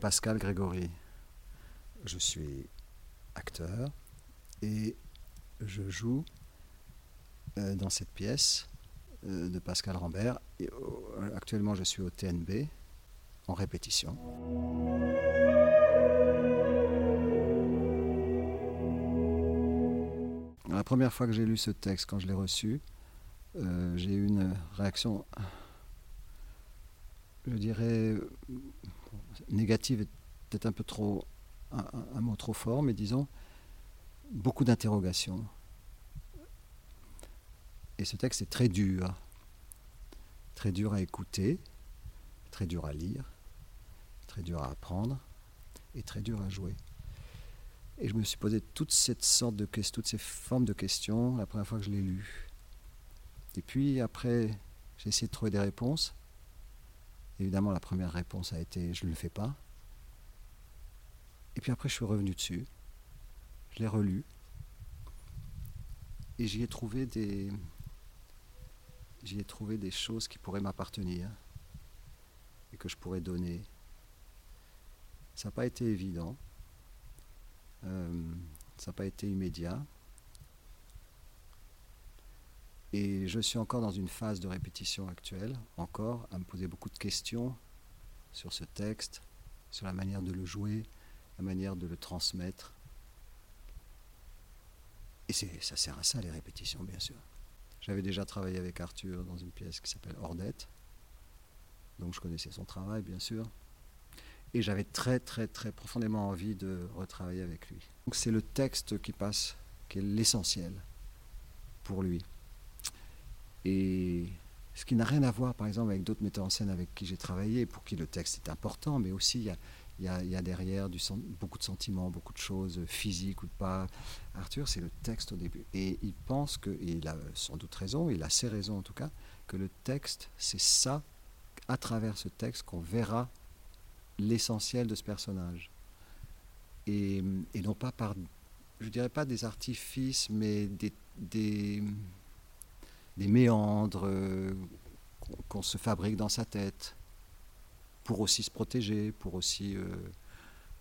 Pascal Grégory. Je suis acteur et je joue euh, dans cette pièce euh, de Pascal Rambert. Euh, actuellement, je suis au TNB en répétition. La première fois que j'ai lu ce texte, quand je l'ai reçu, j'ai eu une réaction, je dirais, négative est peut-être un peu trop, un, mot trop fort, mais disons, beaucoup d'interrogations. Et ce texte est très dur, très dur à écouter, très dur à lire, très dur à apprendre et très dur à jouer. Et je me suis posé toute cette sorte de toutes ces formes de questions la première fois que je l'ai lu. Et puis après, j'ai essayé de trouver des réponses. Évidemment, la première réponse a été je ne le fais pas. Et puis après, je suis revenu dessus. Je l'ai relu. Et j'y ai trouvé des. J'y ai trouvé des choses qui pourraient m'appartenir et que je pourrais donner. Ça n'a pas été évident. Euh, ça n'a pas été immédiat. Et je suis encore dans une phase de répétition actuelle, encore, à me poser beaucoup de questions sur ce texte, sur la manière de le jouer, la manière de le transmettre. Et ça sert à ça, les répétitions, bien sûr. J'avais déjà travaillé avec Arthur dans une pièce qui s'appelle Ordette, donc je connaissais son travail, bien sûr. Et j'avais très, très, très profondément envie de retravailler avec lui. Donc c'est le texte qui passe, qui est l'essentiel pour lui. Et ce qui n'a rien à voir, par exemple, avec d'autres metteurs en scène avec qui j'ai travaillé, pour qui le texte est important, mais aussi il y a, derrière beaucoup de sentiments, beaucoup de choses physiques ou pas. Arthur, c'est le texte au début. Et il pense que, et il a sans doute raison, il a ses raisons en tout cas, que le texte, c'est ça, à travers ce texte, qu'on verra l'essentiel de ce personnage. Et, non pas par, je dirais pas des artifices, mais des méandres euh, qu'on se fabrique dans sa tête pour aussi se protéger, pour aussi euh,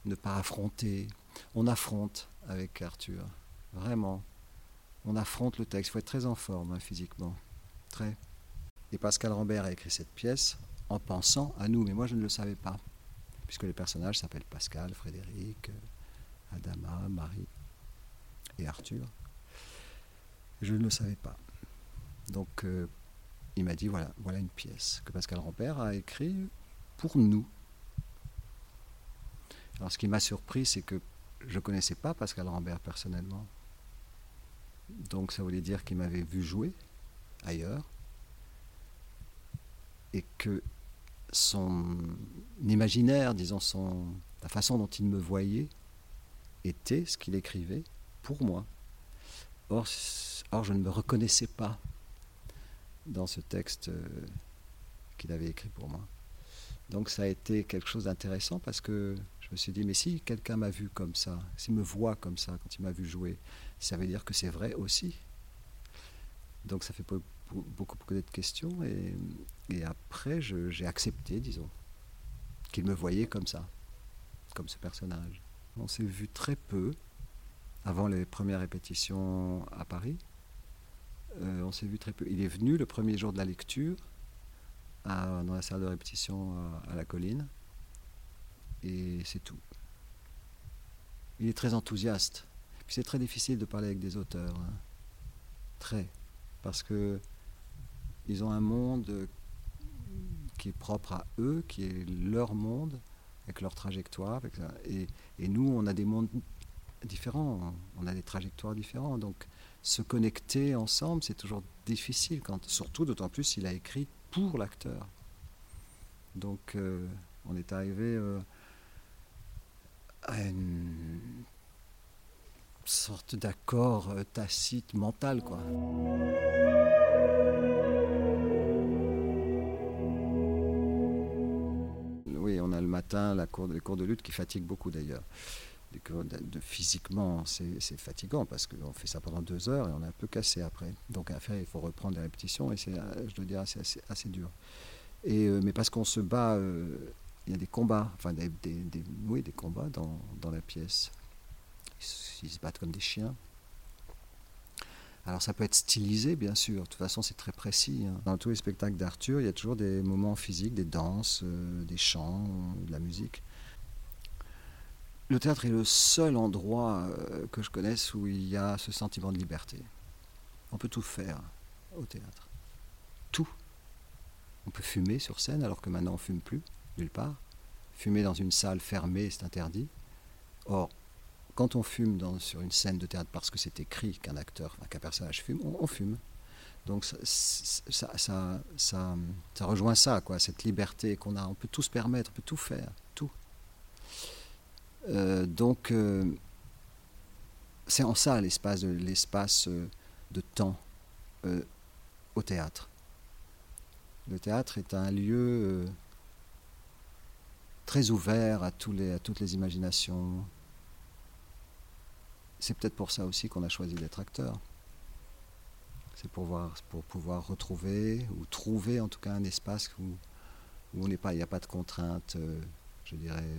ne pas affronter. On affronte avec Arthur, vraiment. On affronte le texte. Il faut être très en forme hein, physiquement, très. Et Pascal Rambert a écrit cette pièce en pensant à nous, mais moi je ne le savais pas, puisque les personnages s'appellent Pascal, Frédéric, Adama, Marie et Arthur. Je ne le savais pas. Donc euh, il m'a dit voilà, voilà une pièce que Pascal Rampère a écrite pour nous. Alors ce qui m'a surpris, c'est que je ne connaissais pas Pascal Rambert personnellement. Donc ça voulait dire qu'il m'avait vu jouer ailleurs et que son imaginaire, disons son, la façon dont il me voyait, était ce qu'il écrivait pour moi. Or, je ne me reconnaissais pas dans ce texte euh, qu'il avait écrit pour moi. Donc ça a été quelque chose d'intéressant parce que je me suis dit, mais si quelqu'un m'a vu comme ça, s'il me voit comme ça quand il m'a vu jouer, ça veut dire que c'est vrai aussi. Donc ça fait beaucoup, beaucoup de questions et, et après j'ai accepté, disons, qu'il me voyait comme ça, comme ce personnage. On s'est vu très peu avant les premières répétitions à Paris. Euh, on s'est vu très peu. Il est venu le premier jour de la lecture dans la salle de répétition à, la colline. Et c'est tout. Il est très enthousiaste. Puis c'est très difficile de parler avec des auteurs. Hein. Très. Parce que ils ont un monde qui est propre à eux, qui est leur monde, avec leur trajectoire. et, nous, on a des mondes différents, on a des trajectoires différentes. Se connecter ensemble, c'est toujours difficile, surtout d'autant plus s'il a écrit pour l'acteur. Donc euh, on est arrivé euh, à une sorte d'accord euh, tacite mental, quoi. Oui, on a le matin la cour, les cours de lutte qui fatiguent beaucoup d'ailleurs physiquement, c'est fatigant parce qu'on fait ça pendant deux heures et on est un peu cassé après. Donc faire, il faut reprendre les répétitions et c'est, je dois dire, assez, assez, dur. Et, euh, mais parce qu'on se bat euh, il y a des combats, enfin des, des, oui, des combats dans, dans la pièce. Ils, se battent comme des chiens. Alors ça peut être stylisé, bien sûr. De toute façon, c'est très précis. Hein. Dans tous les spectacles d'Arthur, il y a toujours des moments physiques, des danses, euh, des chants, de la musique. Le théâtre est le seul endroit euh, que je connaisse où il y a ce sentiment de liberté. On peut tout faire au théâtre. Tout. On peut fumer sur scène alors que maintenant on fume plus, nulle part. Fumer dans une salle fermée, c'est interdit. Or, quand on fume sur une scène de théâtre parce que c'est écrit qu'un acteur, qu'un personnage fume, on, fume. Donc ça, ça, ça, ça, rejoint ça, quoi, cette liberté qu'on a. On peut tout se permettre, on peut tout faire, tout. Euh, donc, euh, c'est en ça l'espace de, l'espace euh, de temps au théâtre. Le théâtre est un lieu très ouvert à, tous les, à toutes les imaginations. C'est peut-être pour ça aussi qu'on a choisi d'être acteur. C'est pour, pour pouvoir retrouver ou trouver en tout cas un espace où, où on n'est pas, il n'y a pas de contraintes, je dirais.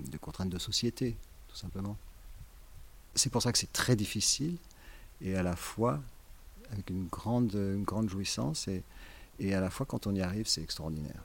De contraintes de société, tout simplement. C'est pour ça que c'est très difficile et à la fois avec une grande, une grande jouissance et, et à la fois quand on y arrive, c'est extraordinaire.